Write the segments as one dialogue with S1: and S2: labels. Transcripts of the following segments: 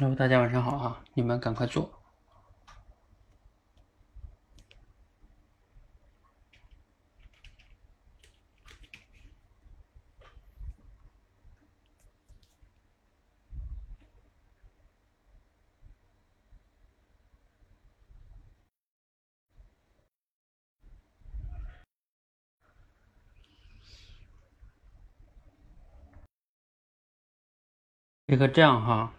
S1: Hello，大家晚上好啊！你们赶快坐。这个这样哈。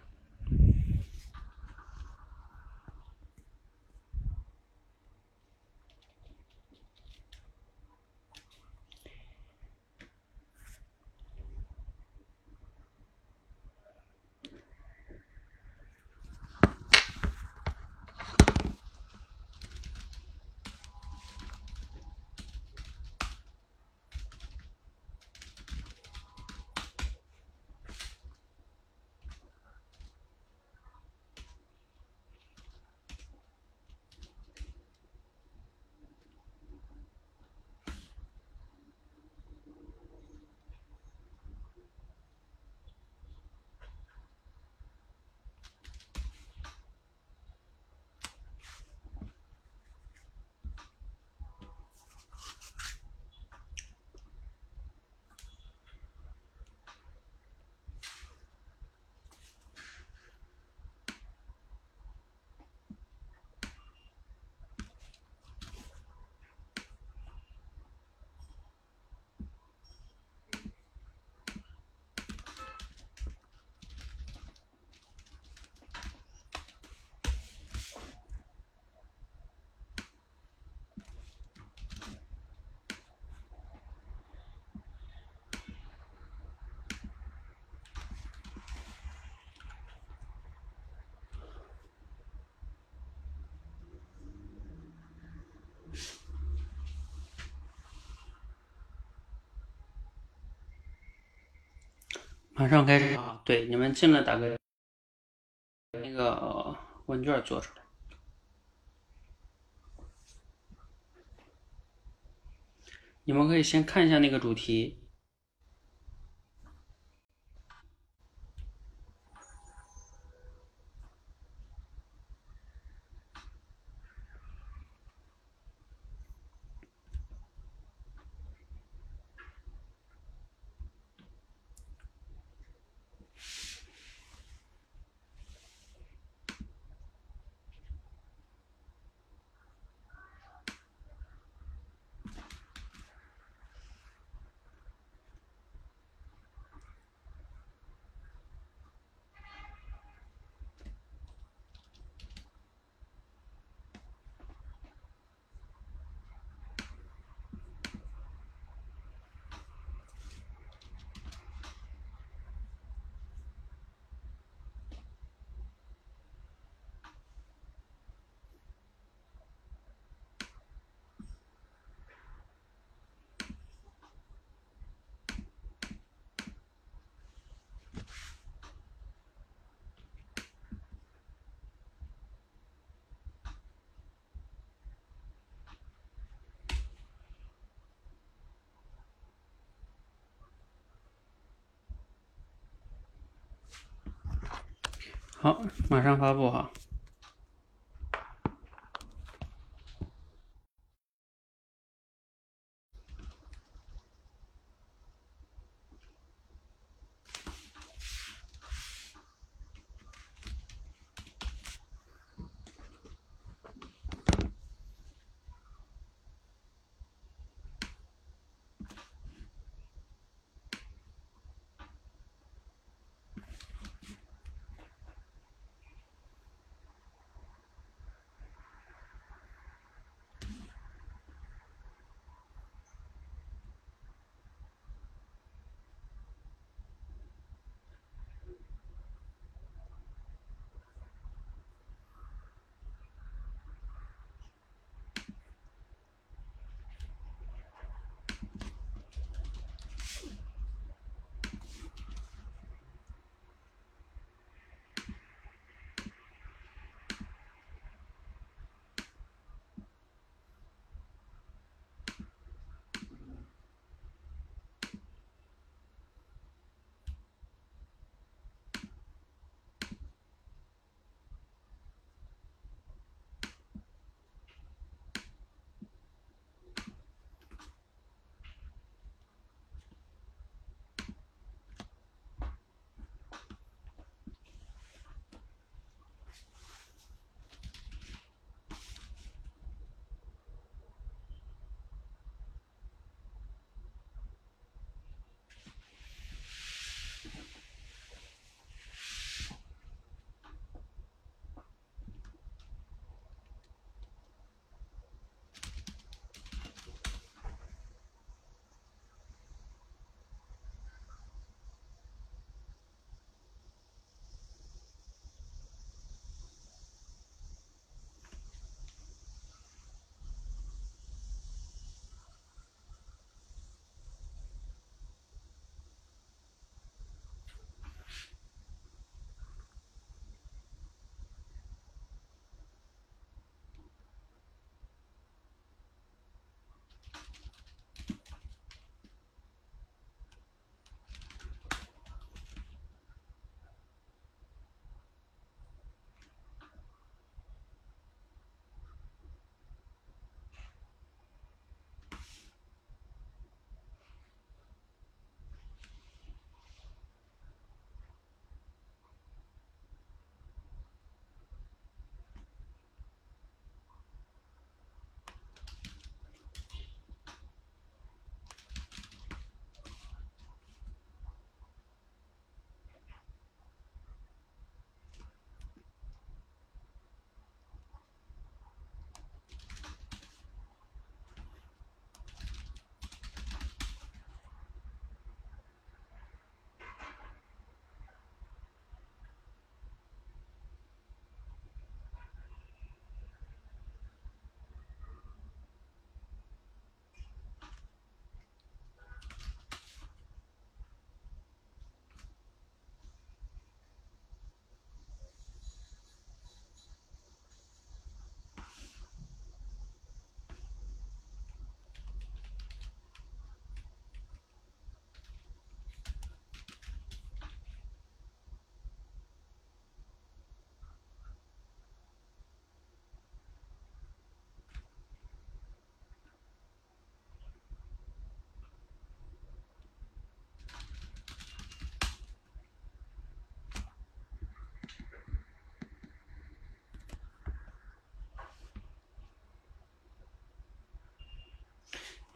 S1: 马上开始啊！对，你们进来打个那个问卷做出来。你们可以先看一下那个主题。好，马上发布哈。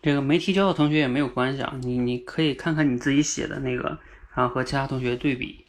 S1: 这个没提交的同学也没有关系啊，你你可以看看你自己写的那个，然后和其他同学对比。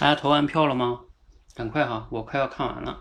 S1: 大家投完票了吗？赶快哈，我快要看完了。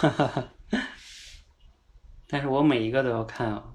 S1: 哈哈哈但是我每一个都要看啊。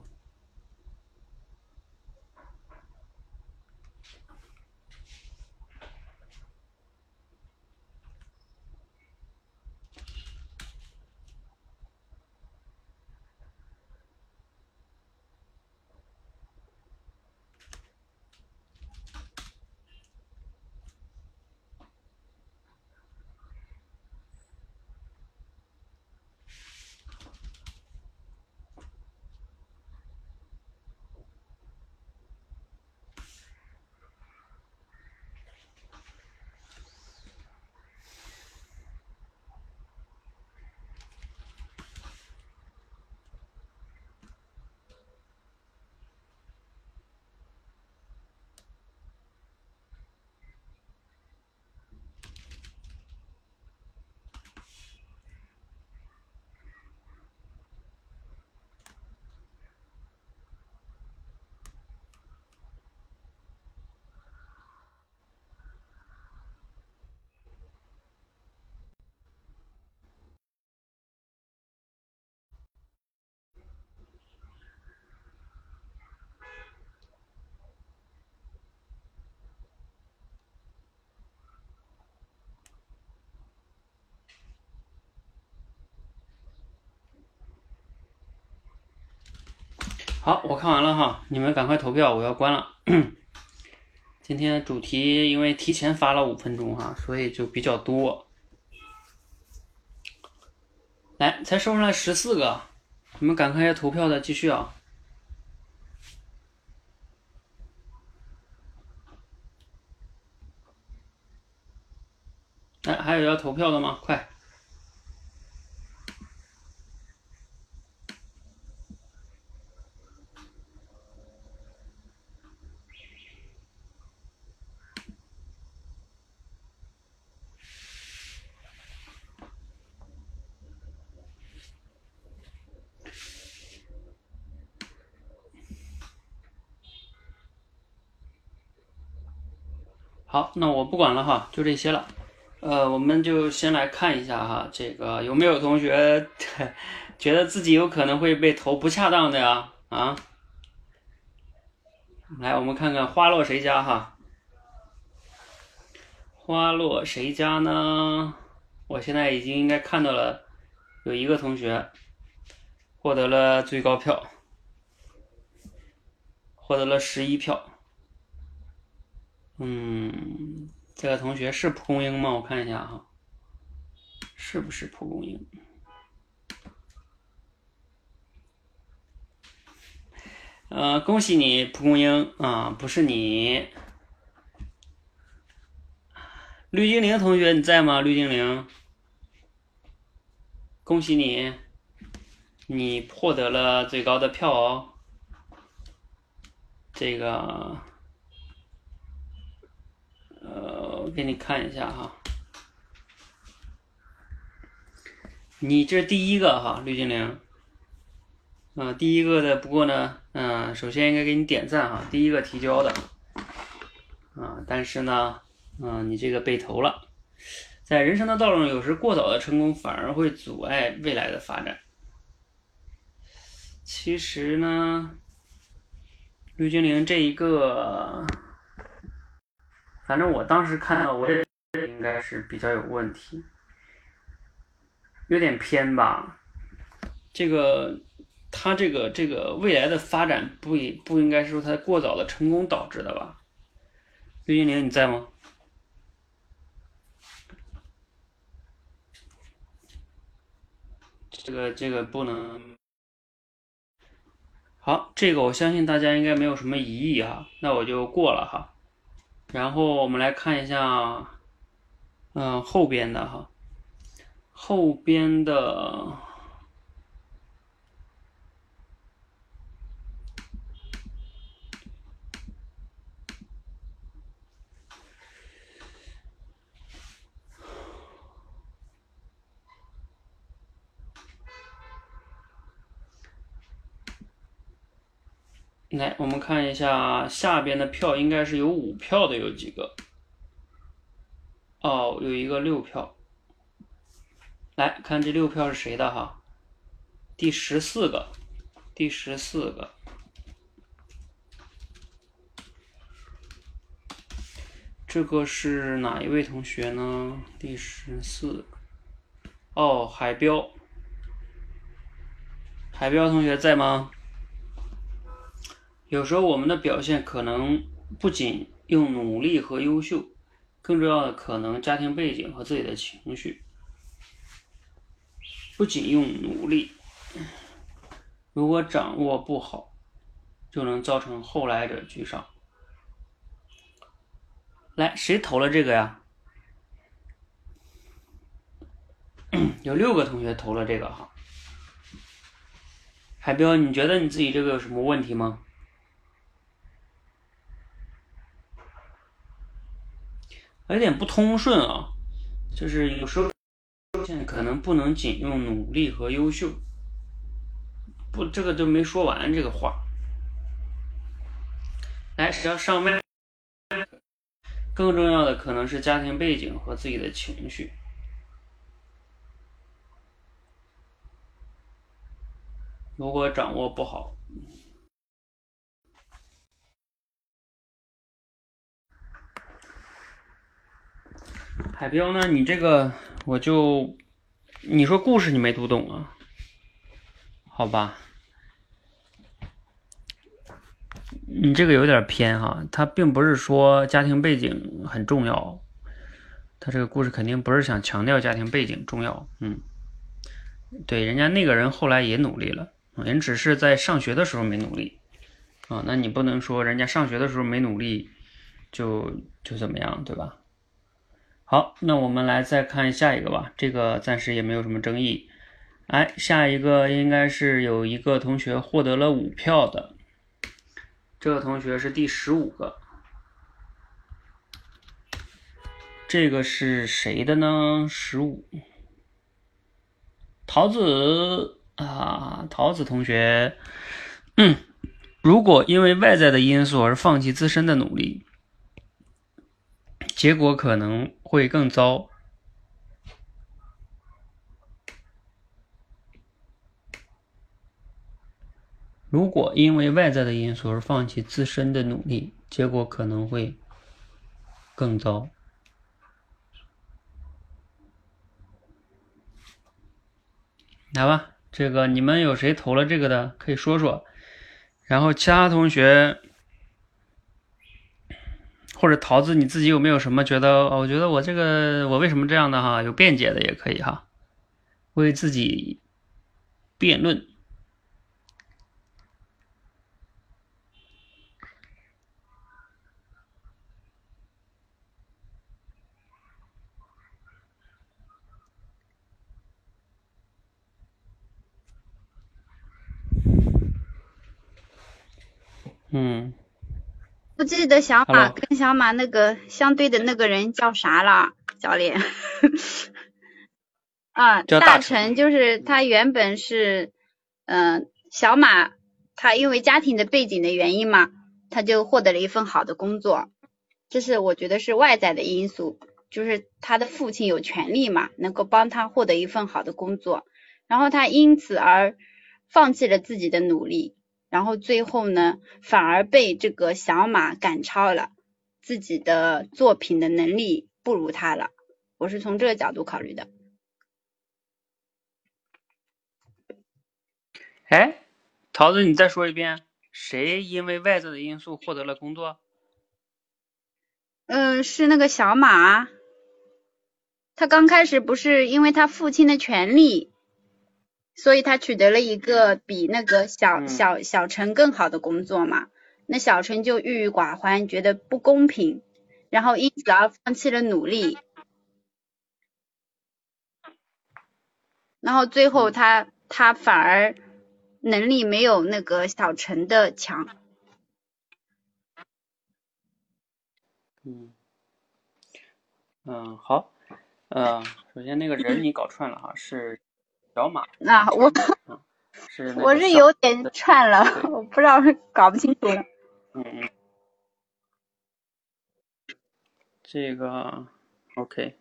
S1: 好，我看完了哈，你们赶快投票，我要关了。今天主题因为提前发了五分钟哈，所以就比较多。来，才收上来十四个，你们赶快要投票的，继续啊！哎，还有要投票的吗？快！好，那我不管了哈，就这些了。呃，我们就先来看一下哈，这个有没有同学 觉得自己有可能会被投不恰当的呀？啊，来，我们看看花落谁家哈？花落谁家呢？我现在已经应该看到了，有一个同学获得了最高票，获得了十一票。嗯。这个同学是蒲公英吗？我看一下哈，是不是蒲公英？呃，恭喜你，蒲公英啊，不是你。绿精灵同学你在吗？绿精灵，恭喜你，你获得了最高的票哦。这个。呃，我给你看一下哈，你这第一个哈，绿精灵，嗯，第一个的，不过呢，嗯，首先应该给你点赞哈，第一个提交的，啊，但是呢，嗯，你这个被投了，在人生的道路上，有时过早的成功反而会阻碍未来的发展。其实呢，绿精灵这一个。反正我当时看到，我也应该是比较有问题，有点偏吧。这个他这个这个未来的发展不也不应该是说他过早的成功导致的吧？绿精灵你在吗？这个这个不能。好，这个我相信大家应该没有什么疑义哈，那我就过了哈。然后我们来看一下，嗯，后边的哈，后边的，来，我们看一下下边的票，应该是有五票的，有几个？哦，有一个六票。来看这六票是谁的哈？第十四个，第十四个，这个是哪一位同学呢？第十四，哦，海标，海标同学在吗？有时候我们的表现可能不仅用努力和优秀，更重要的可能家庭背景和自己的情绪。不仅用努力，如果掌握不好，就能造成后来者居上。来，谁投了这个呀？有六个同学投了这个哈。海彪，你觉得你自己这个有什么问题吗？有点不通顺啊，就是有时候现在可能不能仅用努力和优秀，不，这个都没说完这个话。来，只要上麦，更重要的可能是家庭背景和自己的情绪，如果掌握不好。海彪呢？你这个我就，你说故事你没读懂啊？好吧，你这个有点偏哈。他并不是说家庭背景很重要，他这个故事肯定不是想强调家庭背景重要。嗯，对，人家那个人后来也努力了，人只是在上学的时候没努力啊。那你不能说人家上学的时候没努力就就怎么样，对吧？好，那我们来再看下一个吧。这个暂时也没有什么争议。哎，下一个应该是有一个同学获得了五票的，这个同学是第十五个。这个是谁的呢？十五，桃子啊，桃子同学。嗯，如果因为外在的因素而放弃自身的努力。结果可能会更糟。如果因为外在的因素而放弃自身的努力，结果可能会更糟。来吧，这个你们有谁投了这个的，可以说说。然后其他同学或者桃子，你自己有没有什么觉得？我觉得我这个我为什么这样的哈，有辩解的也可以哈，为自己辩论。
S2: 记得小马跟小马那个相对的那个人叫啥了，教练。啊，大成就是他原本是，嗯，小马他因为家庭的背景的原因嘛，他就获得了一份好的工作，这是我觉得是外在的因素，就是他的父亲有权利嘛，能够帮他获得一份好的工作，然后他因此而放弃了自己的努力。然后最后呢，反而被这个小马赶超了，自己的作品的能力不如他了。我是从这个角度考虑的。
S1: 哎，桃子，你再说一遍，谁因为外在的因素获得了工作？
S2: 嗯，是那个小马，他刚开始不是因为他父亲的权利。所以他取得了一个比那个小小小陈更好的工作嘛，那小陈就郁郁寡欢，觉得不公平，然后因此而放弃了努力，然后最后他他反而能力没有那个小陈的强。
S1: 嗯，嗯好，呃，首先那个人你搞串了哈，是。小马，
S2: 那我
S1: 是
S2: 我是有点串了，我不知道是搞不清楚了。
S1: 嗯嗯，这个 OK。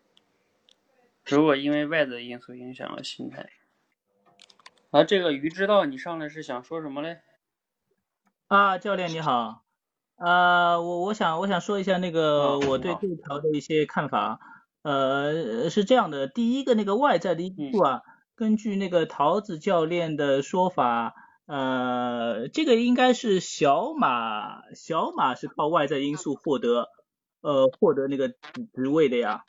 S1: 如果因为外在因素影响了心态，啊，这个鱼知道你上来是想说什么嘞？
S3: 啊，教练你好，啊，我我想我想说一下那个我对这条的一些看法，呃，是这样的，第一个那个外在的因素啊。根据那个桃子教练的说法，呃，这个应该是小马，小马是靠外在因素获得，呃，获得那个职位的呀，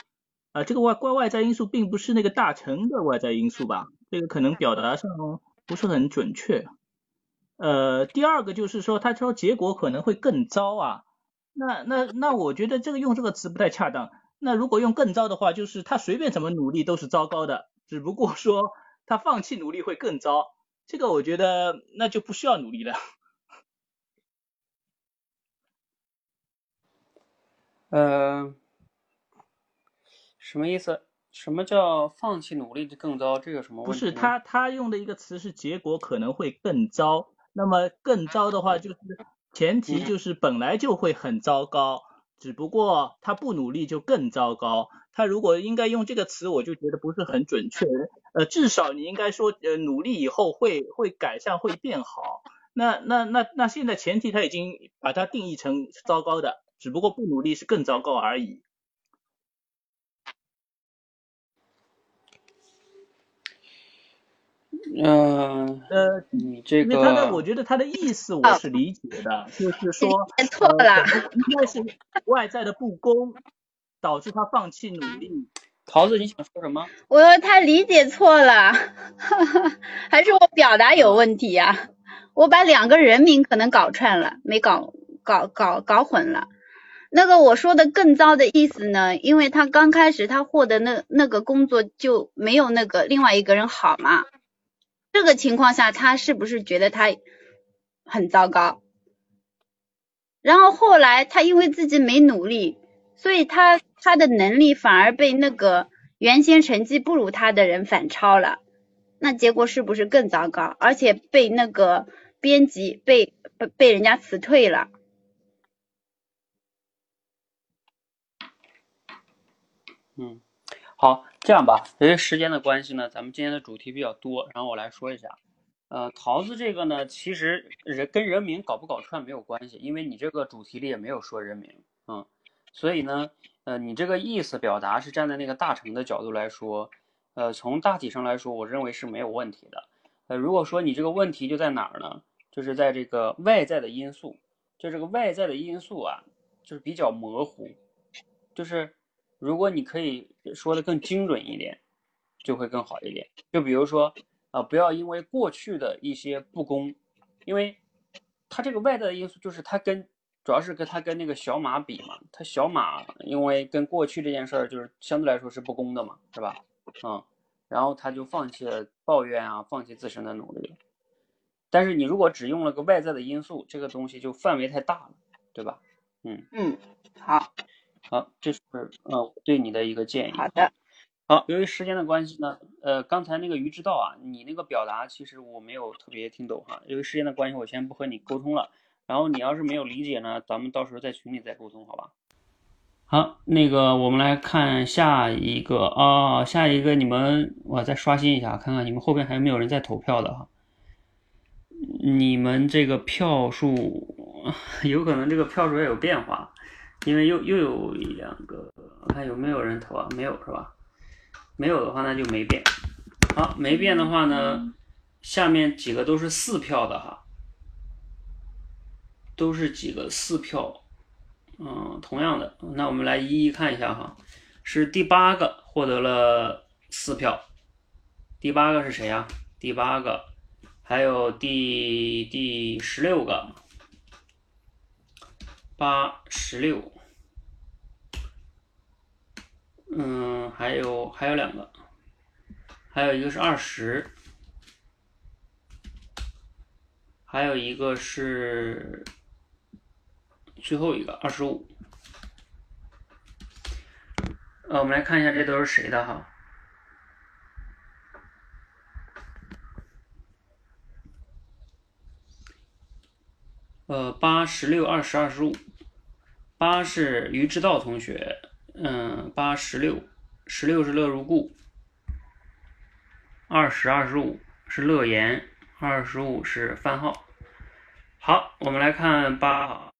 S3: 啊，这个外外外在因素并不是那个大成的外在因素吧？这个可能表达上不是很准确。呃，第二个就是说，他说结果可能会更糟啊，那那那我觉得这个用这个词不太恰当。那如果用更糟的话，就是他随便怎么努力都是糟糕的。只不过说他放弃努力会更糟，这个我觉得那就不需要努力了。
S1: 呃，什么意思？什么叫放弃努力就更糟？这有什么问
S3: 题？不是他他用的一个词是结果可能会更糟，那么更糟的话就是前提就是本来就会很糟糕。只不过他不努力就更糟糕。他如果应该用这个词，我就觉得不是很准确。呃，至少你应该说，呃，努力以后会会改善，会变好。那那那那现在前提他已经把它定义成糟糕的，只不过不努力是更糟糕而已。
S1: 嗯呃，你这个，
S3: 他的我觉得他的意思我是理解的，就是说
S2: 错了，
S3: 应该是外在的不公导致他放弃努力。
S1: 桃子，你想说什么？
S2: 我说他理解错了，还是我表达有问题呀？我把两个人名可能搞串了，没搞搞搞搞混了。那个我说的更糟的意思呢，因为他刚开始他获得那那个工作就没有那个另外一个人好嘛。这个情况下，他是不是觉得他很糟糕？然后后来他因为自己没努力，所以他他的能力反而被那个原先成绩不如他的人反超了，那结果是不是更糟糕？而且被那个编辑被被被人家辞退了。
S1: 嗯，好，这样吧，由于时间的关系呢，咱们今天的主题比较多，然后我来说一下。呃，桃子这个呢，其实人跟人名搞不搞串没有关系，因为你这个主题里也没有说人名，嗯，所以呢，呃，你这个意思表达是站在那个大成的角度来说，呃，从大体上来说，我认为是没有问题的。呃，如果说你这个问题就在哪儿呢？就是在这个外在的因素，就这个外在的因素啊，就是比较模糊，就是如果你可以说的更精准一点，就会更好一点。就比如说。啊，不要因为过去的一些不公，因为它这个外在的因素就是它跟主要是跟它跟那个小马比嘛，它小马因为跟过去这件事儿就是相对来说是不公的嘛，是吧？嗯，然后他就放弃了抱怨啊，放弃自身的努力了。但是你如果只用了个外在的因素，这个东西就范围太大了，对吧？
S2: 嗯嗯，好，
S1: 好，这是呃对你的一个建议。
S2: 好的。
S1: 好，由于时间的关系呢，呃，刚才那个鱼之道啊，你那个表达其实我没有特别听懂哈。由于时间的关系，我先不和你沟通了。然后你要是没有理解呢，咱们到时候在群里再沟通，好吧？好，那个我们来看下一个啊，下一个你们我再刷新一下，看看你们后边还有没有人在投票的哈。你们这个票数 有可能这个票数也有变化，因为又又有一两个，我看有没有人投啊？没有是吧？没有的话，那就没变。好，没变的话呢，下面几个都是四票的哈，都是几个四票。嗯，同样的，那我们来一一看一下哈，是第八个获得了四票。第八个是谁呀？第八个，还有第第十六个，八十六。嗯，还有还有两个，还有一个是二十，还有一个是最后一个二十五。呃，我们来看一下这都是谁的哈。呃，八十六、二十、二十五，八是于之道同学。嗯，八十六，十六是乐如故，二十二十五是乐言，二十五是番号。好，我们来看八，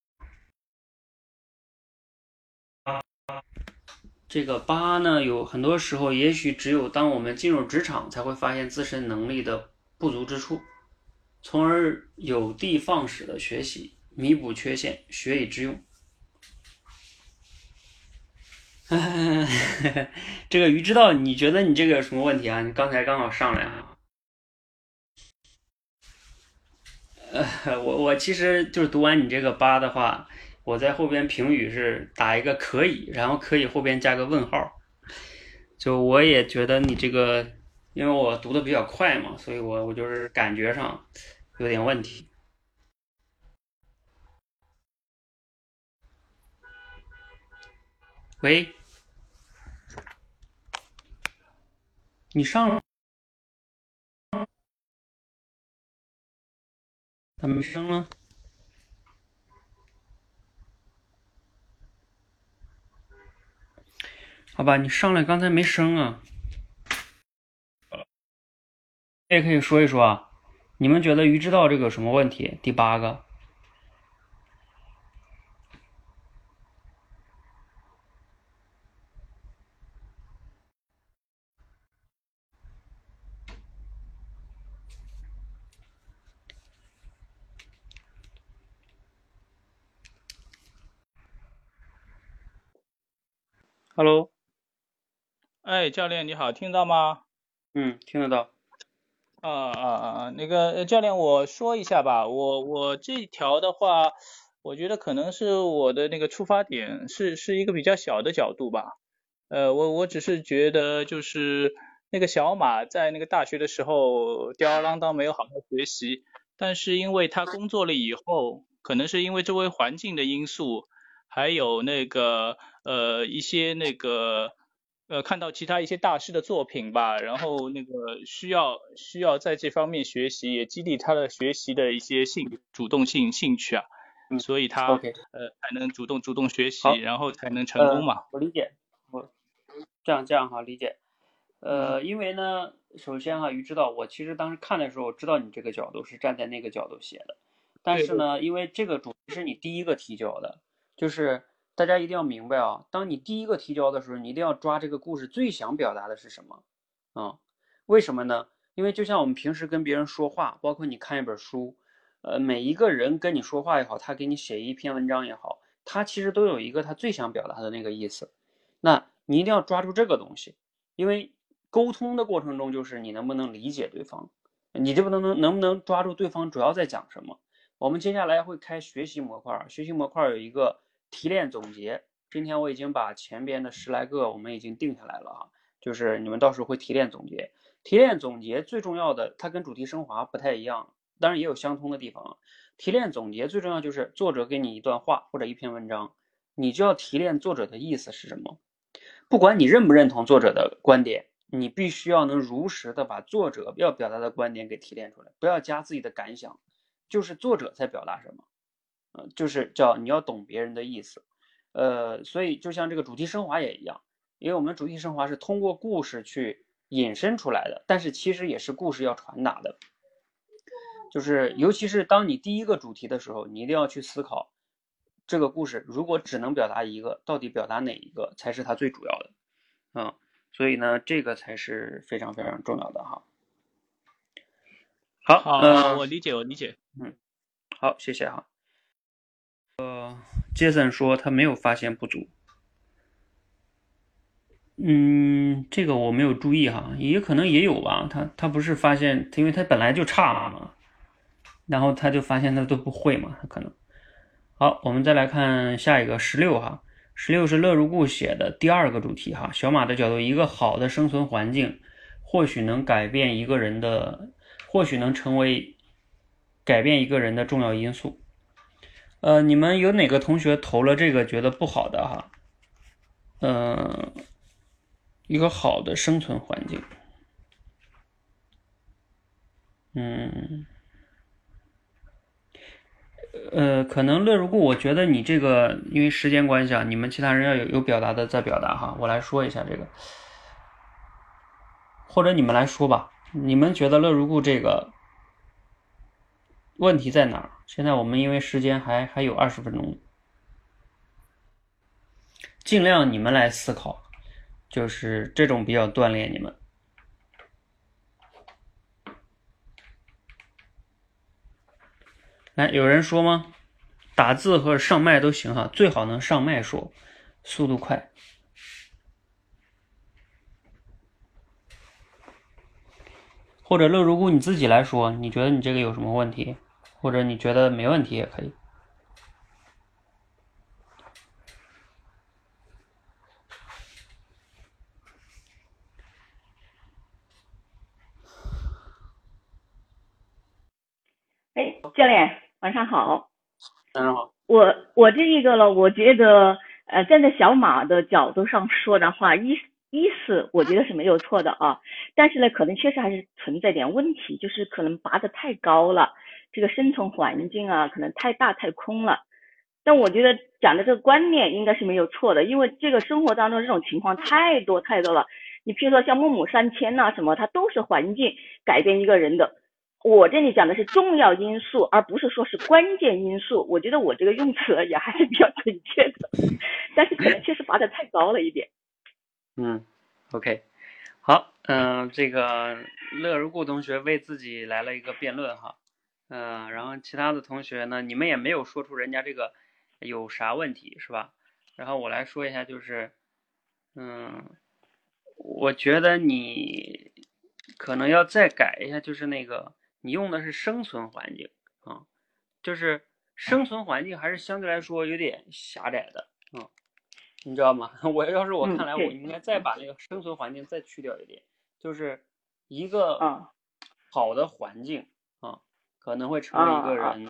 S1: 八，这个八呢，有很多时候，也许只有当我们进入职场，才会发现自身能力的不足之处，从而有的放矢的学习，弥补缺陷，学以致用。这个鱼知道，你觉得你这个有什么问题啊？你刚才刚好上来啊。呃，我我其实就是读完你这个八的话，我在后边评语是打一个可以，然后可以后边加个问号。就我也觉得你这个，因为我读的比较快嘛，所以我我就是感觉上有点问题。喂，你上了？怎么没声了？好吧，你上来刚才没声啊。也可以说一说啊，你们觉得鱼之道这个有什么问题？第八个。Hello，
S3: 哎，教练你好，听到吗？
S1: 嗯，听得到。
S3: 啊啊啊啊，那个教练，我说一下吧，我我这条的话，我觉得可能是我的那个出发点是是一个比较小的角度吧。呃，我我只是觉得就是那个小马在那个大学的时候吊儿郎当，没有好好学习，但是因为他工作了以后，可能是因为周围环境的因素。还有那个呃一些那个呃看到其他一些大师的作品吧，然后那个需要需要在这方面学习，也激励他的学习的一些兴主动性兴趣啊，所以他呃才能主动主动学习，然后才能成功嘛。
S1: 我理解，我这样这样哈，理解。呃，因为呢，首先哈，于知道我其实当时看的时候，我知道你这个角度是站在那个角度写的，但是呢，因为这个主题是你第一个提交的，就是大家一定要明白啊，当你第一个提交的时候，你一定要抓这个故事最想表达的是什么啊？为什么呢？因为就像我们平时跟别人说话，包括你看一本书，呃，每一个人跟你说话也好，他给你写一篇文章也好，他其实都有一个他最想表达的那个意思，那你一定要抓住这个东西，因为。沟通的过程中，就是你能不能理解对方，你就不能能能不能抓住对方主要在讲什么。我们接下来会开学习模块，学习模块有一个提炼总结。今天我已经把前边的十来个我们已经定下来了哈，就是你们到时候会提炼总结。提炼总结最重要的，它跟主题升华不太一样，当然也有相通的地方。提炼总结最重要就是作者给你一段话或者一篇文章，你就要提炼作者的意思是什么，不管你认不认同作者的观点。你必须要能如实的把作者要表达的观点给提炼出来，不要加自己的感想，就是作者在表达什么，呃，就是叫你要懂别人的意思，呃，所以就像这个主题升华也一样，因为我们主题升华是通过故事去引申出来的，但是其实也是故事要传达的，就是尤其是当你第一个主题的时候，你一定要去思考，这个故事如果只能表达一个，到底表达哪一个才是它最主要的，嗯。所以呢，这个才是非常非常重要的哈。好，
S3: 嗯，我理解，我理解，
S1: 嗯，好，谢谢哈。杰森说他没有发现不足，嗯，这个我没有注意哈，也可能也有吧。他他不是发现，因为他本来就差嘛，然后他就发现他都不会嘛，他可能。好，我们再来看下一个十六哈。十六是乐如故写的第二个主题哈，小马的角度，一个好的生存环境，或许能改变一个人的，或许能成为改变一个人的重要因素。呃，你们有哪个同学投了这个觉得不好的哈？嗯，一个好的生存环境，嗯。呃，可能乐如故，我觉得你这个因为时间关系啊，你们其他人要有有表达的再表达哈，我来说一下这个，或者你们来说吧，你们觉得乐如故这个问题在哪儿？现在我们因为时间还还有二十分钟，尽量你们来思考，就是这种比较锻炼你们。来，有人说吗？打字和上麦都行哈，最好能上麦说，速度快。或者乐如故你自己来说，你觉得你这个有什么问题？或者你觉得没问题也可以。
S4: 哎，教练。晚上好，
S1: 晚上好。
S4: 我我这一个了，我觉得呃，站在小马的角度上说的话，意意思我觉得是没有错的啊。但是呢，可能确实还是存在点问题，就是可能拔得太高了，这个生存环境啊，可能太大太空了。但我觉得讲的这个观念应该是没有错的，因为这个生活当中这种情况太多太多了。你比如说像孟母三迁呐什么，它都是环境改变一个人的。我这里讲的是重要因素，而不是说是关键因素。我觉得我这个用词 也还是比较准确的，但是可能确实拔得太高了一点。
S1: 嗯，OK，好，嗯，这个乐如故同学为自己来了一个辩论哈，嗯，然后其他的同学呢，你们也没有说出人家这个有啥问题是吧？然后我来说一下，就是，嗯，我觉得你可能要再改一下，就是那个。你用的是生存环境啊，就是生存环境还是相对来说有点狭窄的啊，你知道吗？我要是我看来，我应该再把那个生存环境再去掉一点，就是一个好的环境啊，可能会成为一个人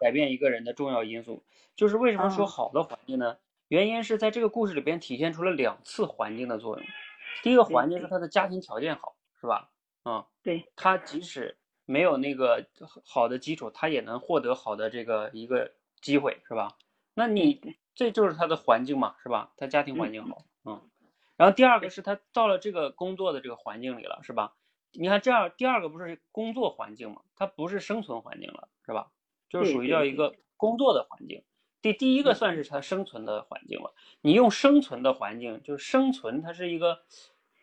S1: 改变一个人的重要因素。就是为什么说好的环境呢？原因是在这个故事里边体现出了两次环境的作用。第一个环境是他的家庭条件好，是吧？啊，
S4: 对，
S1: 他即使。没有那个好的基础，他也能获得好的这个一个机会，是吧？那你这就是他的环境嘛，是吧？他家庭环境好，嗯。然后第二个是他到了这个工作的这个环境里了，是吧？你看这样，第二个不是工作环境嘛，它不是生存环境了，是吧？就是属于叫一个工作的环境。第第一个算是他生存的环境了。你用生存的环境，就是生存，它是一个，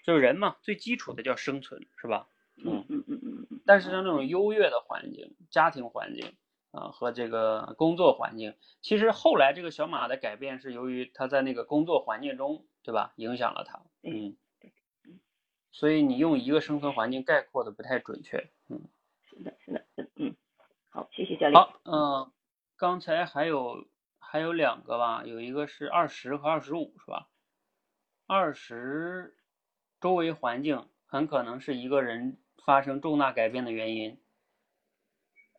S1: 就是人嘛，最基础的叫生存，是吧？
S4: 嗯嗯嗯嗯嗯。
S1: 但是像这种优越的环境，家庭环境啊和这个工作环境，其实后来这个小马的改变是由于他在那个工作环境中，对吧？影响了他。嗯。所以你用一个生存环境概括的不太准确。
S4: 嗯。是的，是的，嗯。好，谢谢教练。
S1: 好，嗯，刚才还有。还有两个吧，有一个是二十和二十五，是吧？二十周围环境很可能是一个人发生重大改变的原因。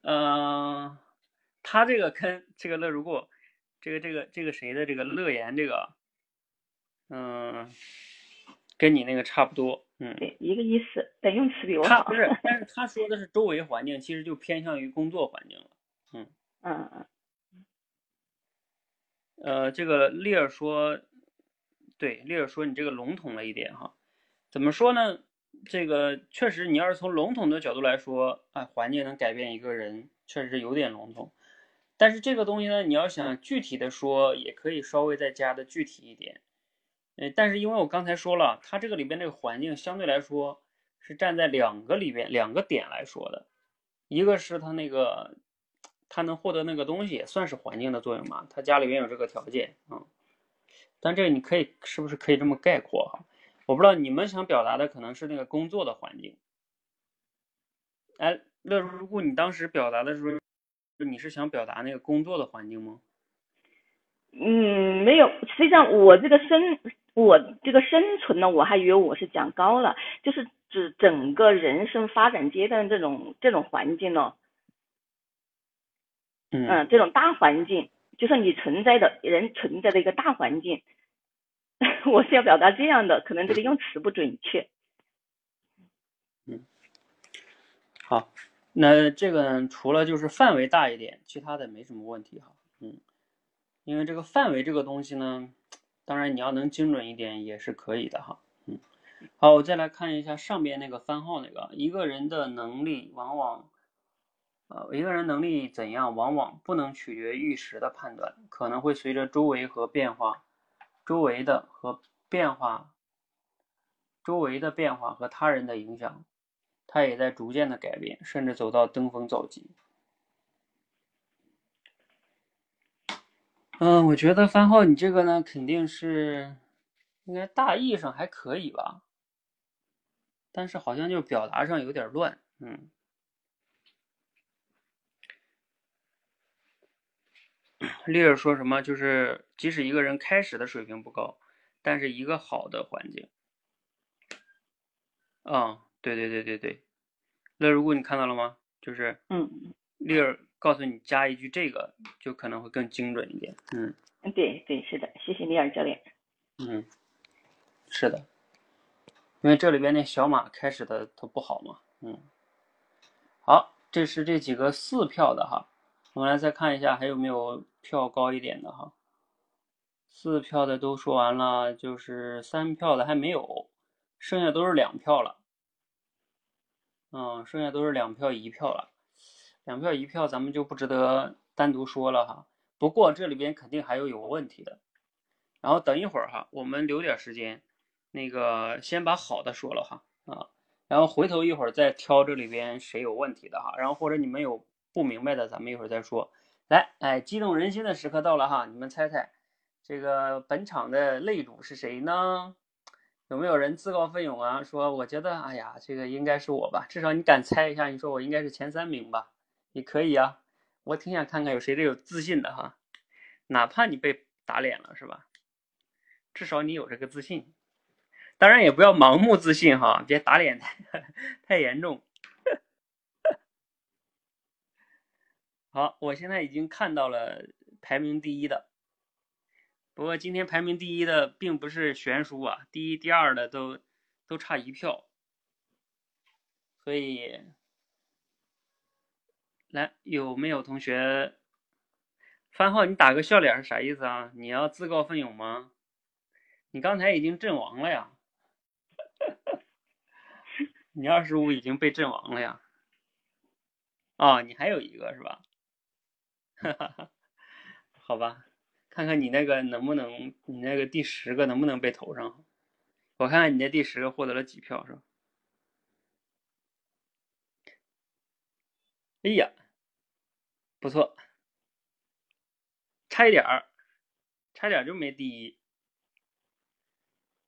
S1: 嗯，他这个跟这个乐如故，这个这个这个谁的这个乐言这个，嗯，跟你那个差不多，嗯，
S4: 对，一个意思，但用词比我
S1: 好。不是，但是他说的是周围环境，其实就偏向于工作环境了，
S4: 嗯嗯嗯。
S1: 呃，这个丽儿说，对，丽儿说你这个笼统了一点哈，怎么说呢？这个确实，你要是从笼统的角度来说，啊，环境能改变一个人，确实是有点笼统。但是这个东西呢，你要想具体的说，也可以稍微再加的具体一点。呃，但是因为我刚才说了，它这个里边这个环境相对来说是站在两个里边两个点来说的，一个是它那个。他能获得那个东西也算是环境的作用嘛？他家里边有这个条件啊，但这个你可以是不是可以这么概括哈？我不知道你们想表达的可能是那个工作的环境。哎，那如果，你当时表达的时候，你是想表达那个工作的环境吗？
S4: 嗯，没有，实际上我这个生我这个生存呢，我还以为我是讲高了，就是指整个人生发展阶段这种这种环境呢。嗯，这种大环境，就是你存在的人存在的一个大环境，我是要表达这样的，可能这个用词不准确。
S1: 嗯，好，那这个除了就是范围大一点，其他的没什么问题哈。嗯，因为这个范围这个东西呢，当然你要能精准一点也是可以的哈。嗯，好，我再来看一下上边那个番号那个，一个人的能力往往。呃，一个人能力怎样，往往不能取决于一时的判断，可能会随着周围和变化，周围的和变化，周围的变化和他人的影响，他也在逐渐的改变，甚至走到登峰造极。嗯，我觉得番号你这个呢，肯定是应该大意上还可以吧，但是好像就表达上有点乱，嗯。丽儿说什么？就是即使一个人开始的水平不高，但是一个好的环境。啊，对对对对对。那如果你看到了吗？就是，
S4: 嗯，
S1: 丽儿告诉你加一句这个，就可能会更精准一点。
S4: 嗯，对对是的，谢谢丽儿教练。
S1: 嗯，是的，因为这里边那小马开始的都不好嘛。嗯，好，这是这几个四票的哈。我们来再看一下，还有没有票高一点的哈？四票的都说完了，就是三票的还没有，剩下都是两票了。嗯，剩下都是两票一票了，两票一票咱们就不值得单独说了哈。不过这里边肯定还有有问题的，然后等一会儿哈，我们留点时间，那个先把好的说了哈啊，然后回头一会儿再挑这里边谁有问题的哈，然后或者你们有。不明白的，咱们一会儿再说。来，哎，激动人心的时刻到了哈！你们猜猜，这个本场的擂主是谁呢？有没有人自告奋勇啊？说我觉得，哎呀，这个应该是我吧。至少你敢猜一下，你说我应该是前三名吧？也可以啊。我挺想看看有谁这有自信的哈。哪怕你被打脸了，是吧？至少你有这个自信。当然也不要盲目自信哈，别打脸太 太严重。好，我现在已经看到了排名第一的，不过今天排名第一的并不是悬殊啊，第一、第二的都都差一票，所以来有没有同学？番号，你打个笑脸是啥意思啊？你要自告奋勇吗？你刚才已经阵亡了呀，你二十五已经被阵亡了呀。啊，你还有一个是吧？哈哈哈，好吧，看看你那个能不能，你那个第十个能不能被投上？我看看你那第十个获得了几票是吧？哎呀，不错，差一点儿，差点就没第一。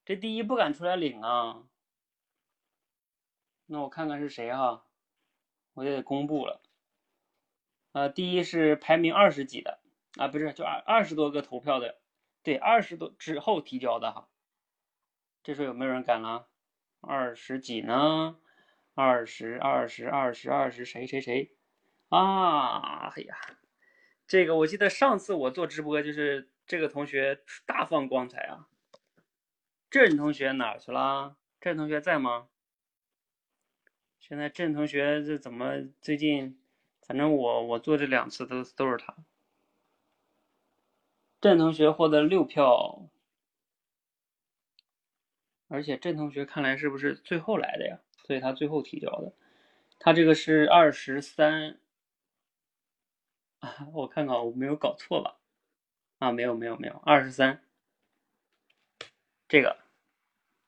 S1: 这第一不敢出来领啊。那我看看是谁哈。我也得公布了，呃，第一是排名二十几的啊，不是，就二二十多个投票的，对，二十多之后提交的哈。这时候有没有人敢了？二十几呢？二十二十二十二十谁谁谁？啊，哎呀，这个我记得上次我做直播就是这个同学大放光彩啊。郑同学哪去了？郑同学在吗？现在郑同学这怎么最近？反正我我做这两次都都是他。郑同学获得六票，而且郑同学看来是不是最后来的呀？所以他最后提交的。他这个是二十三啊，我看看我没有搞错吧？啊，没有没有没有，二十三。这个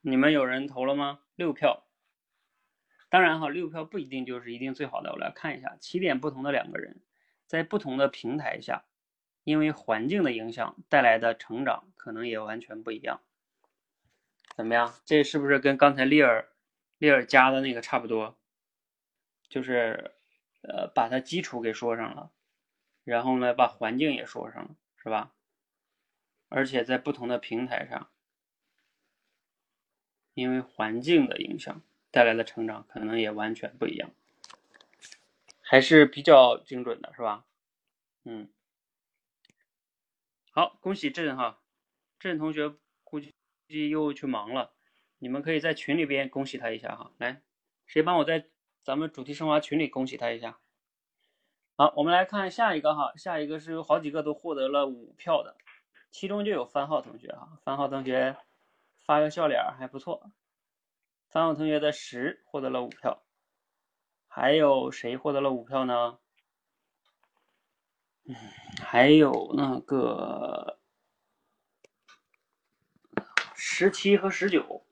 S1: 你们有人投了吗？六票。当然哈，六票不一定就是一定最好的。我来看一下，起点不同的两个人，在不同的平台下，因为环境的影响带来的成长可能也完全不一样。怎么样？这是不是跟刚才利尔利尔加的那个差不多？就是呃，把它基础给说上了，然后呢，把环境也说上了，是吧？而且在不同的平台上，因为环境的影响。带来的成长可能也完全不一样，还是比较精准的，是吧？嗯，好，恭喜郑哈，郑同学估计估计又去忙了，你们可以在群里边恭喜他一下哈。来，谁帮我在咱们主题升华群里恭喜他一下？好，我们来看下一个哈，下一个是有好几个都获得了五票的，其中就有番号同学哈，番号同学发个笑脸还不错。三号同学的十获得了五票，还有谁获得了五票呢？还有那个十七和十九，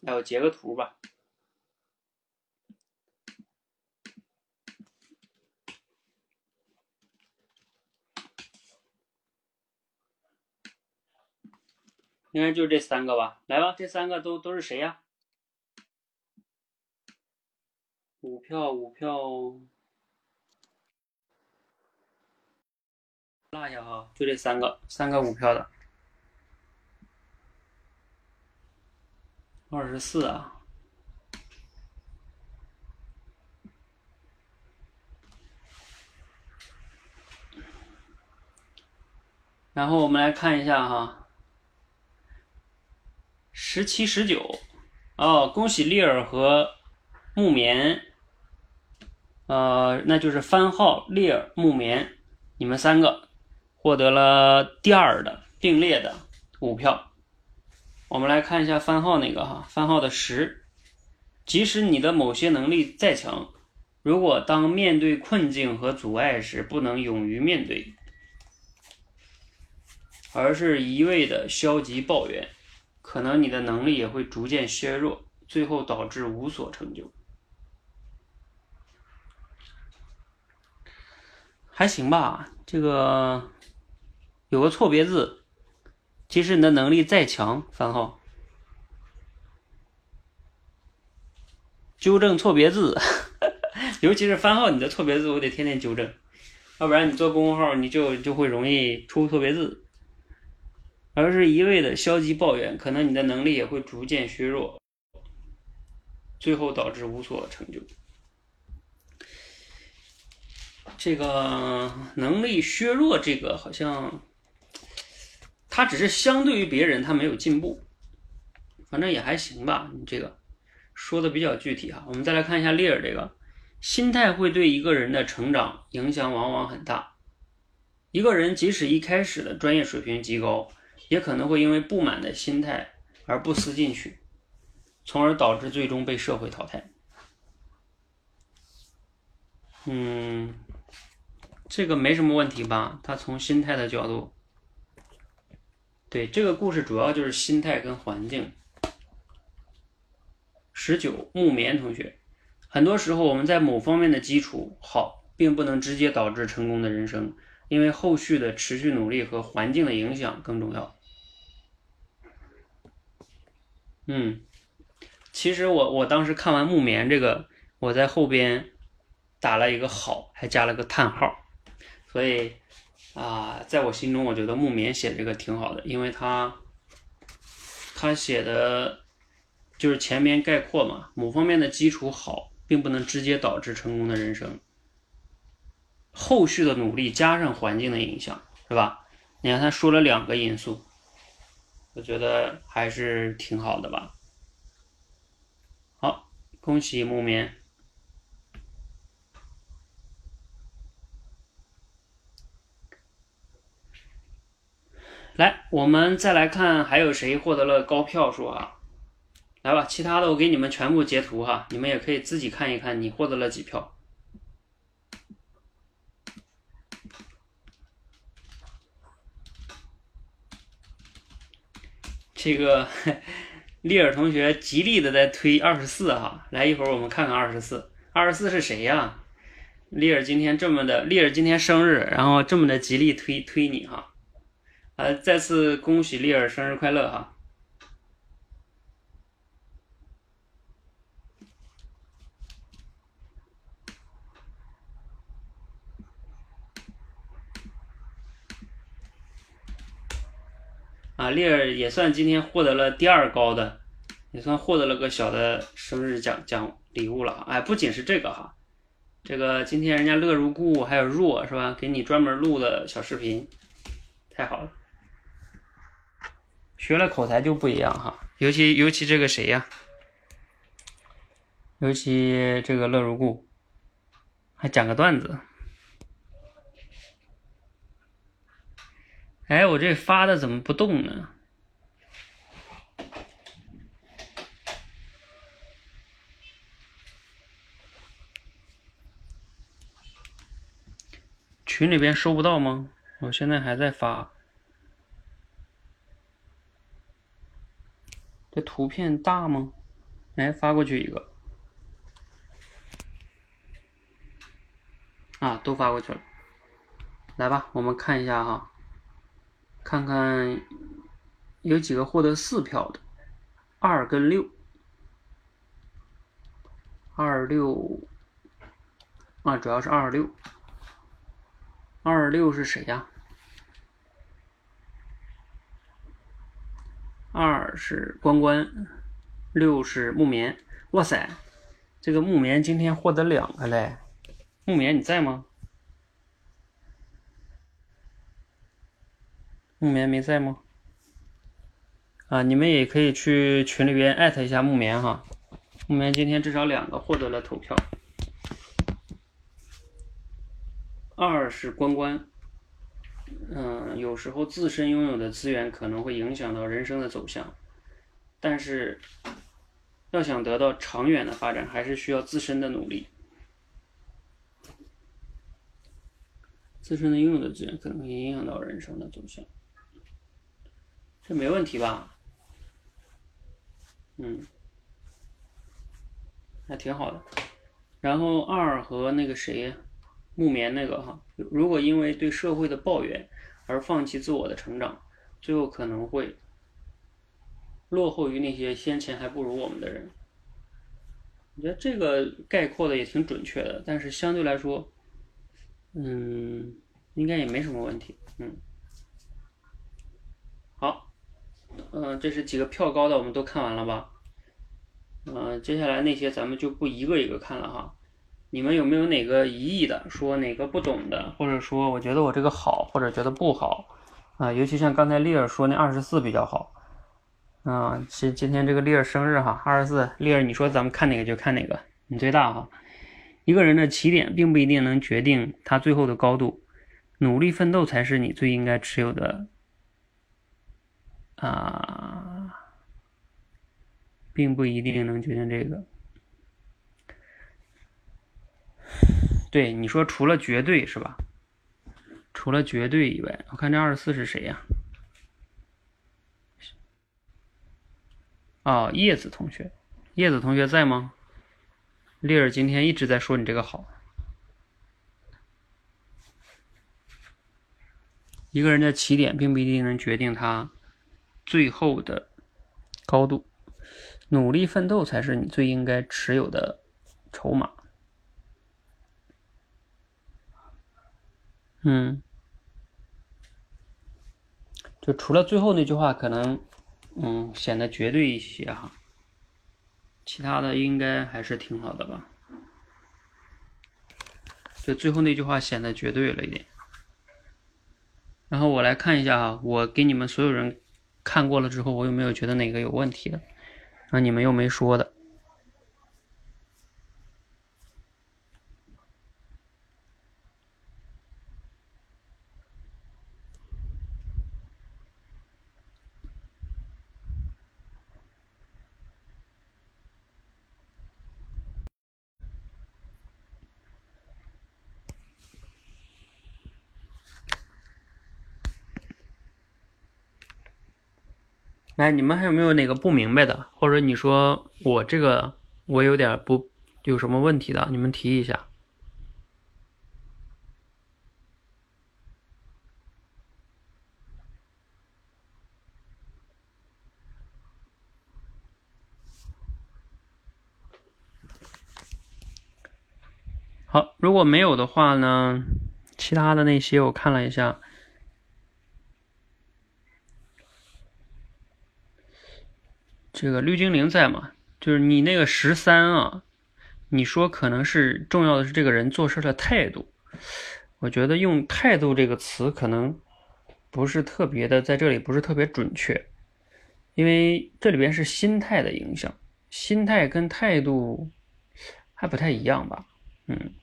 S1: 那我截个图吧。应该就这三个吧，来吧，这三个都都是谁呀？五票，五票，落下哈，就这三个，三个五票的，二十四啊。然后我们来看一下哈。十七十九，哦，恭喜利尔和木棉，呃，那就是番号利尔木棉，你们三个获得了第二的并列的五票。我们来看一下番号那个哈，番号的十，即使你的某些能力再强，如果当面对困境和阻碍时不能勇于面对，而是一味的消极抱怨。可能你的能力也会逐渐削弱，最后导致无所成就。还行吧，这个有个错别字。即使你的能力再强，番号纠正错别字，尤其是番号，你的错别字我得天天纠正，要不然你做公众号你就就会容易出错别字。而是一味的消极抱怨，可能你的能力也会逐渐削弱，最后导致无所成就。这个能力削弱，这个好像，他只是相对于别人，他没有进步，反正也还行吧。你这个说的比较具体哈，我们再来看一下利尔这个，心态会对一个人的成长影响往往很大。一个人即使一开始的专业水平极高。也可能会因为不满的心态而不思进取，从而导致最终被社会淘汰。嗯，这个没什么问题吧？他从心态的角度，对这个故事主要就是心态跟环境。十九木棉同学，很多时候我们在某方面的基础好，并不能直接导致成功的人生，因为后续的持续努力和环境的影响更重要。嗯，其实我我当时看完木棉这个，我在后边打了一个好，还加了个叹号，所以啊，在我心中，我觉得木棉写这个挺好的，因为他他写的。就是前面概括嘛，某方面的基础好，并不能直接导致成功的人生。后续的努力加上环境的影响，是吧？你看他说了两个因素，我觉得还是挺好的吧。好，恭喜木棉。来，我们再来看还有谁获得了高票数啊？来吧，其他的我给你们全部截图哈，你们也可以自己看一看，你获得了几票。这个 丽尔同学极力的在推二十四哈，来一会儿我们看看二十四，二十四是谁呀？丽尔今天这么的，丽尔今天生日，然后这么的极力推推你哈，呃，再次恭喜丽尔生日快乐哈。啊，丽儿也算今天获得了第二高的，也算获得了个小的生日奖奖礼物了。哎，不仅是这个哈，这个今天人家乐如故还有若是吧，给你专门录的小视频，太好了。学了口才就不一样哈，尤其尤其这个谁呀？尤其这个乐如故，还讲个段子。哎，我这发的怎么不动呢？群里边收不到吗？我现在还在发。这图片大吗？哎，发过去一个。啊，都发过去了。来吧，我们看一下哈。看看有几个获得四票的，二跟六，二六啊，主要是二六，二六是谁呀？二是关关，六是木棉。哇塞，这个木棉今天获得两个嘞，木棉你在吗？木棉没在吗？啊，你们也可以去群里边艾特一下木棉哈。木棉今天至少两个获得了投票。二是关关，嗯，有时候自身拥有的资源可能会影响到人生的走向，但是要想得到长远的发展，还是需要自身的努力。自身的拥有的资源可能会影响到人生的走向。这没问题吧？嗯，还挺好的。然后二和那个谁，木棉那个哈，如果因为对社会的抱怨而放弃自我的成长，最后可能会落后于那些先前还不如我们的人。我觉得这个概括的也挺准确的，但是相对来说，嗯，应该也没什么问题。嗯，好。嗯，这是几个票高的，我们都看完了吧？嗯，接下来那些咱们就不一个一个看了哈。你们有没有哪个疑义的？说哪个不懂的，或者说我觉得我这个好，或者觉得不好啊？尤其像刚才丽儿说那二十四比较好。啊，今今天这个丽儿生日哈，二十四，丽儿你说咱们看哪个就看哪个，你最大哈。一个人的起点并不一定能决定他最后的高度，努力奋斗才是你最应该持有的。啊，并不一定能决定这个。对你说，除了绝对是吧？除了绝对以外，我看这二十四是谁呀？哦，叶子同学，叶子同学在吗？丽儿今天一直在说你这个好。一个人的起点并不一定能决定他最后的高度，努力奋斗才是你最应该持有的筹码。嗯，就除了最后那句话，可能嗯显得绝对一些哈，其他的应该还是挺好的吧。就最后那句话显得绝对了一点。然后我来看一下啊，我给你们所有人看过了之后，我有没有觉得哪个有问题的？然后，你们又没说的。哎，你们还有没有哪个不明白的，或者你说我这个我有点不有什么问题的，你们提一下。好，如果没有的话呢，其他的那些我看了一下。这个绿精灵在吗？就是你那个十三啊，你说可能是重要的是这个人做事的态度。我觉得用态度这个词可能不是特别的，在这里不是特别准确，因为这里边是心态的影响，心态跟态度还不太一样吧？嗯，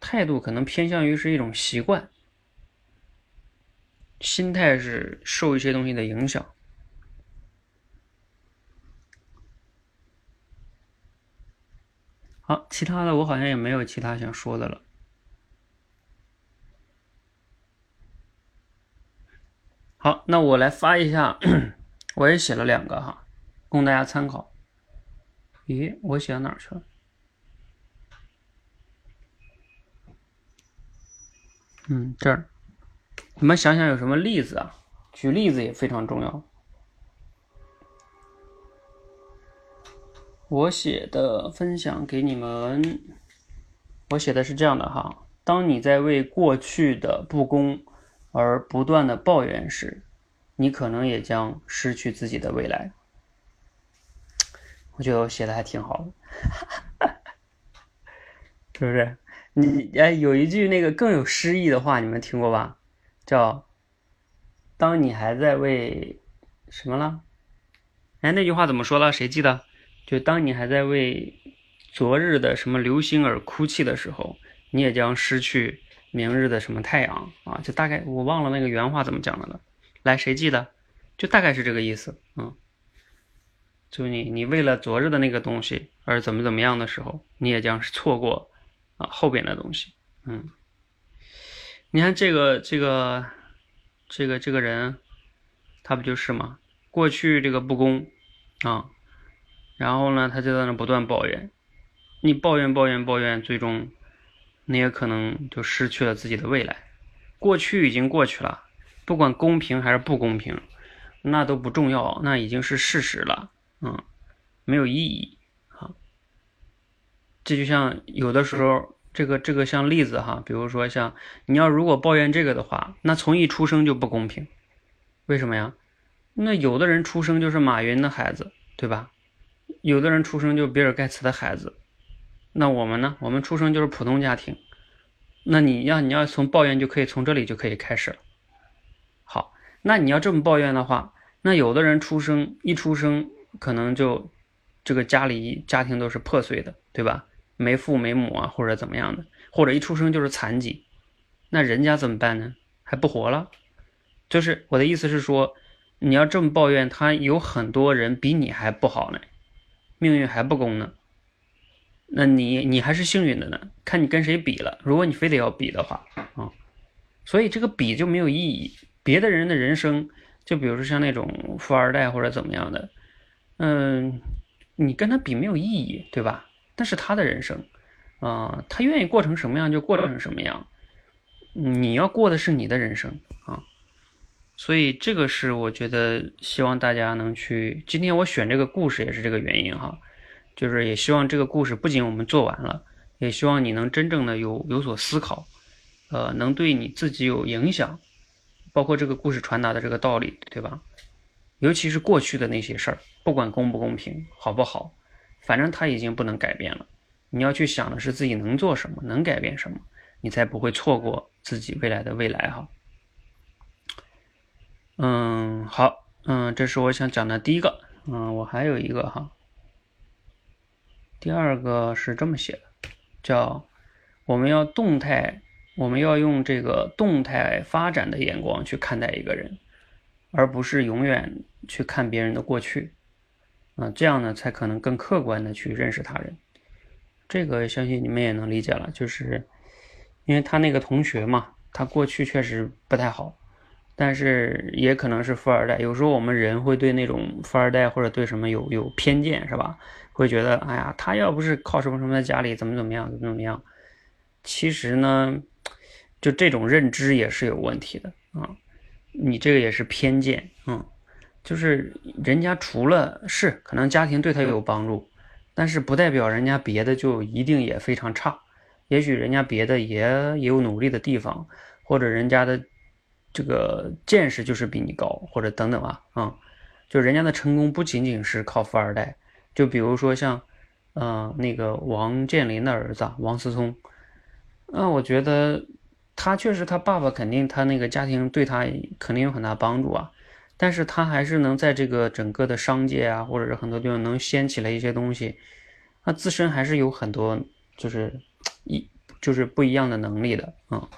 S1: 态度可能偏向于是一种习惯，心态是受一些东西的影响。好，其他的我好像也没有其他想说的了。好，那我来发一下，我也写了两个哈，供大家参考。咦，我写到哪儿去了？嗯，这儿，你们想想有什么例子啊？举例子也非常重要。我写的分享给你们，我写的是这样的哈：当你在为过去的不公而不断的抱怨时，你可能也将失去自己的未来。我觉得我写的还挺好的，是不是？你哎，有一句那个更有诗意的话，你们听过吧？叫“当你还在为什么了？”哎，那句话怎么说了？谁记得？就当你还在为昨日的什么流星而哭泣的时候，你也将失去明日的什么太阳啊！就大概我忘了那个原话怎么讲的了。来，谁记得？就大概是这个意思。嗯，就你你为了昨日的那个东西而怎么怎么样的时候，你也将是错过啊后边的东西。嗯，你看这个这个这个这个人，他不就是吗？过去这个不公啊。然后呢，他就在那不断抱怨，你抱怨抱怨抱怨，最终你也可能就失去了自己的未来。过去已经过去了，不管公平还是不公平，那都不重要，那已经是事实了，嗯，没有意义啊。这就像有的时候，这个这个像例子哈，比如说像你要如果抱怨这个的话，那从一出生就不公平，为什么呀？那有的人出生就是马云的孩子，对吧？有的人出生就比尔盖茨的孩子，那我们呢？我们出生就是普通家庭。那你要你要从抱怨就可以从这里就可以开始了。好，那你要这么抱怨的话，那有的人出生一出生可能就这个家里家庭都是破碎的，对吧？没父没母啊，或者怎么样的，或者一出生就是残疾，那人家怎么办呢？还不活了？就是我的意思是说，你要这么抱怨，他有很多人比你还不好呢，命运还不公呢。那你你还是幸运的呢，看你跟谁比了。如果你非得要比的话啊，所以这个比就没有意义。别的人的人生，就比如说像那种富二代或者怎么样的，嗯，你跟他比没有意义，对吧？但是他的人生啊，他愿意过成什么样就过成什么样。你要过的是你的人生啊，所以这个是我觉得希望大家能去。今天我选这个故事也是这个原因哈，就是也希望这个故事不仅我们做完了，也希望你能真正的有有所思考，呃，能对你自己有影响。包括这个故事传达的这个道理，对吧？尤其是过去的那些事儿，不管公不公平，好不好，反正他已经不能改变了。你要去想的是自己能做什么，能改变什么，你才不会错过自己未来的未来哈。嗯，好，嗯，这是我想讲的第一个。嗯，我还有一个哈，第二个是这么写的，叫我们要动态。我们要用这个动态发展的眼光去看待一个人，而不是永远去看别人的过去，啊，这样呢才可能更客观的去认识他人。这个相信你们也能理解了，就是因为他那个同学嘛，他过去确实不太好，但是也可能是富二代。有时候我们人会对那种富二代或者对什么有有偏见，是吧？会觉得，哎呀，他要不是靠什么什么在家里怎么怎么样怎么怎么样，其实呢。就这种认知也是有问题的啊，你这个也是偏见，嗯，就是人家除了是可能家庭对他有帮助，但是不代表人家别的就一定也非常差，也许人家别的也也有努力的地方，或者人家的这个见识就是比你高，或者等等啊，啊，就人家的成功不仅仅是靠富二代，就比如说像，嗯，那个王健林的儿子王思聪，那我觉得。他确实，他爸爸肯定，他那个家庭对他肯定有很大帮助啊。但是他还是能在这个整个的商界啊，或者是很多地方能掀起来一些东西。他自身还是有很多，就是一就是不一样的能力的啊。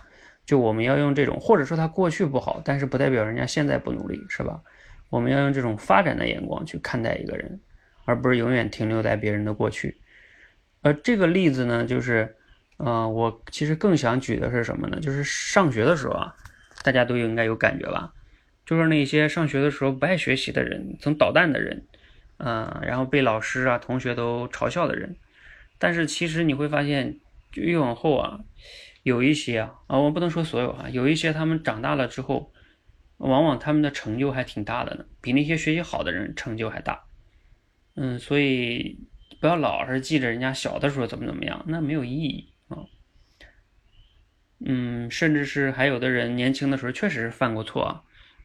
S1: 就我们要用这种，或者说他过去不好，但是不代表人家现在不努力，是吧？我们要用这种发展的眼光去看待一个人，而不是永远停留在别人的过去。而这个例子呢，就是。嗯，我其实更想举的是什么呢？就是上学的时候啊，大家都应该有感觉吧？就是那些上学的时候不爱学习的人，总捣蛋的人，嗯，然后被老师啊、同学都嘲笑的人。但是其实你会发现，就越往后啊，有一些啊，啊，我不能说所有啊，有一些他们长大了之后，往往他们的成就还挺大的呢，比那些学习好的人成就还大。嗯，所以不要老是记着人家小的时候怎么怎么样，那没有意义啊。嗯，甚至是还有的人年轻的时候确实犯过错啊，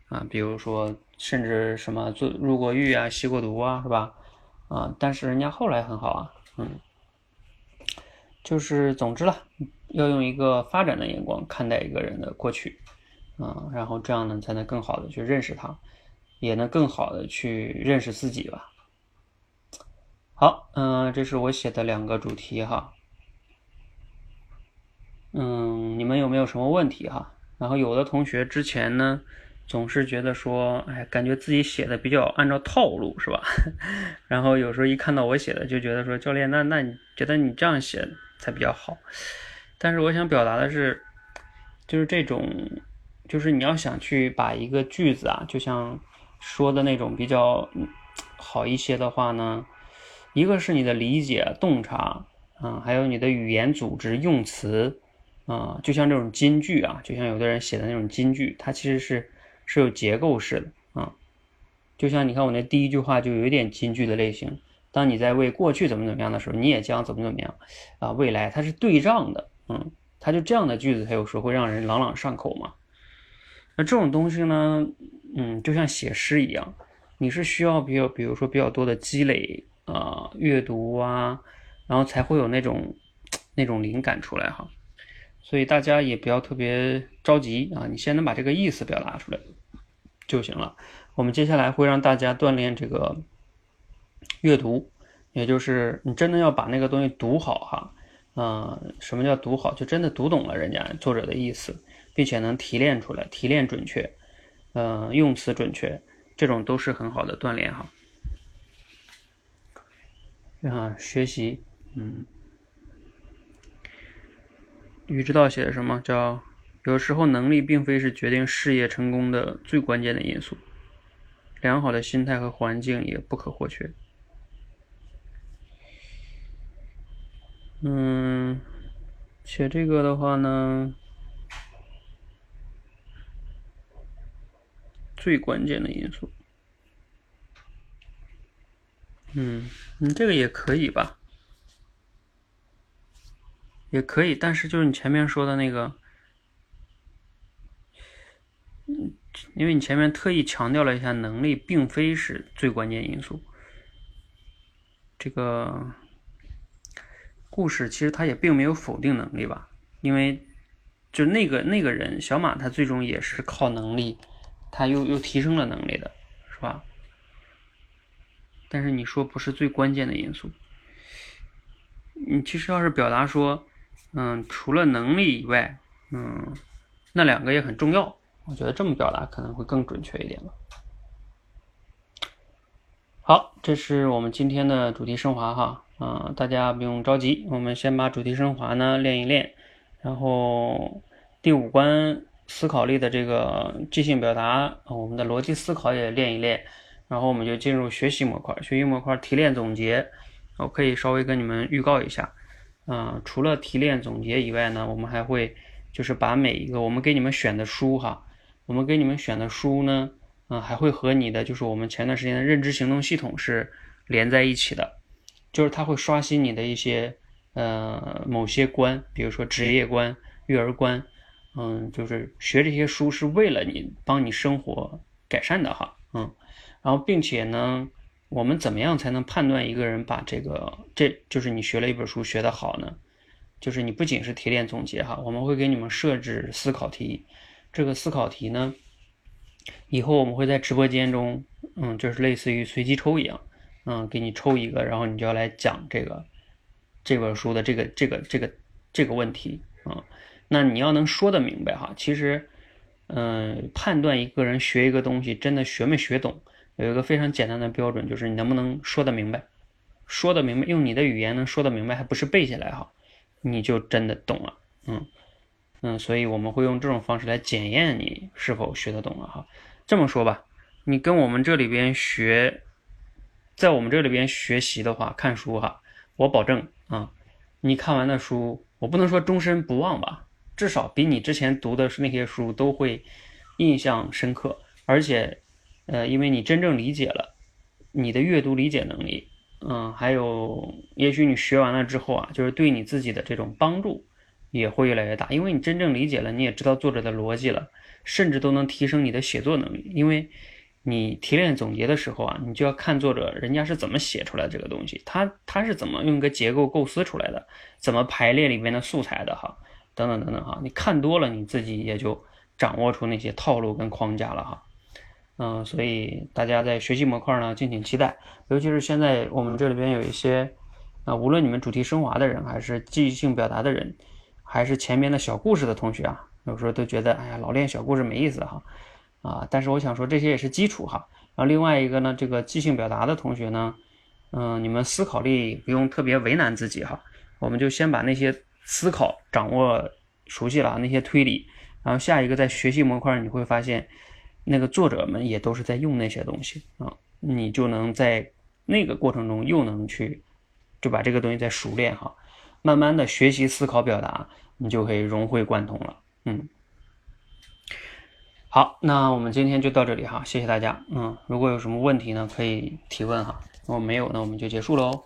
S1: 啊，比如说甚至什么做入过狱啊、吸过毒啊，是吧？啊，但是人家后来很好啊，嗯，就是总之了，要用一个发展的眼光看待一个人的过去，啊，然后这样呢才能更好的去认识他，也能更好的去认识自己吧。好，嗯，这是我写的两个主题哈。嗯，你们有没有什么问题哈？然后有的同学之前呢，总是觉得说，哎，感觉自己写的比较按照套路，是吧？然后有时候一看到我写的，就觉得说，教练，那那你觉得你这样写才比较好？但是我想表达的是，就是这种，就是你要想去把一个句子啊，就像说的那种比较好一些的话呢，一个是你的理解、洞察，啊，还有你的语言组织、用词。啊，就像这种金句啊，就像有的人写的那种金句，它其实是是有结构式的啊。就像你看我那第一句话就有一点金句的类型。当你在为过去怎么怎么样的时候，你也将怎么怎么样啊？未来它是对仗的，嗯，它就这样的句子，它有时候会让人朗朗上口嘛。那这种东西呢，嗯，就像写诗一样，你是需要比较，比如说比较多的积累啊，阅读啊，然后才会有那种那种灵感出来哈。所以大家也不要特别着急啊，你先能把这个意思表达出来就行了。我们接下来会让大家锻炼这个阅读，也就是你真的要把那个东西读好哈。嗯，什么叫读好？就真的读懂了人家作者的意思，并且能提炼出来，提炼准确，嗯，用词准确，这种都是很好的锻炼哈。啊，学习，嗯，宇之道写的什么叫？有时候能力并非是决定事业成功的最关键的因素，良好的心态和环境也不可或缺。嗯，写这个的话呢，最关键的因素，嗯，你这个也可以吧，也可以，但是就是你前面说的那个。嗯，因为你前面特意强调了一下，能力并非是最关键因素。这个故事其实他也并没有否定能力吧，因为就那个那个人小马，他最终也是靠能力，他又又提升了能力的，是吧？但是你说不是最关键的因素，你其实要是表达说，嗯，除了能力以外，嗯，那两个也很重要。我觉得这么表达可能会更准确一点吧。好，这是我们今天的主题升华哈，啊，大家不用着急，我们先把主题升华呢练一练，然后第五关思考力的这个即兴表达，我们的逻辑思考也练一练，然后我们就进入学习模块，学习模块提炼总结，我可以稍微跟你们预告一下，啊，除了提炼总结以外呢，我们还会就是把每一个我们给你们选的书哈。我们给你们选的书呢，啊，还会和你的就是我们前段时间的认知行动系统是连在一起的，就是它会刷新你的一些呃某些观，比如说职业观、育儿观，嗯，就是学这些书是为了你帮你生活改善的哈，嗯，然后并且呢，我们怎么样才能判断一个人把这个这就是你学了一本书学得好呢？就是你不仅是提炼总结哈，我们会给你们设置思考题。这个思考题呢，以后我们会在直播间中，嗯，就是类似于随机抽一样，嗯，给你抽一个，然后你就要来讲这个这本书的这个这个这个这个问题啊。那你要能说得明白哈，其实，嗯，判断一个人学一个东西真的学没学懂，有一个非常简单的标准，就是你能不能说得明白，说得明白，用你的语言能说得明白，还不是背下来哈，你就真的懂了，嗯。嗯，所以我们会用这种方式来检验你是否学得懂了哈。这么说吧，你跟我们这里边学，在我们这里边学习的话，看书哈，我保证啊，你看完的书，我不能说终身不忘吧，至少比你之前读的那些书都会印象深刻，而且，呃，因为你真正理解了，你的阅读理解能力，嗯，还有，也许你学完了之后啊，就是对你自己的这种帮助。也会越来越大，因为你真正理解了，你也知道作者的逻辑了，甚至都能提升你的写作能力。因为你提炼总结的时候啊，你就要看作者人家是怎么写出来这个东西，他他是怎么用一个结构构思出来的，怎么排列里面的素材的哈，等等等等哈，你看多了，你自己也就掌握出那些套路跟框架了哈。嗯，所以大家在学习模块呢，敬请期待，尤其是现在我们这里边有一些啊，无论你们主题升华的人，还是记忆性表达的人。还是前面的小故事的同学啊，有时候都觉得，哎呀，老练小故事没意思哈，啊但是我想说，这些也是基础哈。然后另外一个呢，这个即兴表达的同学呢，嗯，你们思考力不用特别为难自己哈，我们就先把那些思考掌握熟悉了，那些推理，然后下一个在学习模块，你会发现，那个作者们也都是在用那些东西啊，你就能在那个过程中又能去，就把这个东西再熟练哈。慢慢的学习思考表达，你就可以融会贯通了。嗯，好，那我们今天就到这里哈，谢谢大家。嗯，如果有什么问题呢，可以提问哈。如果没有，那我们就结束喽。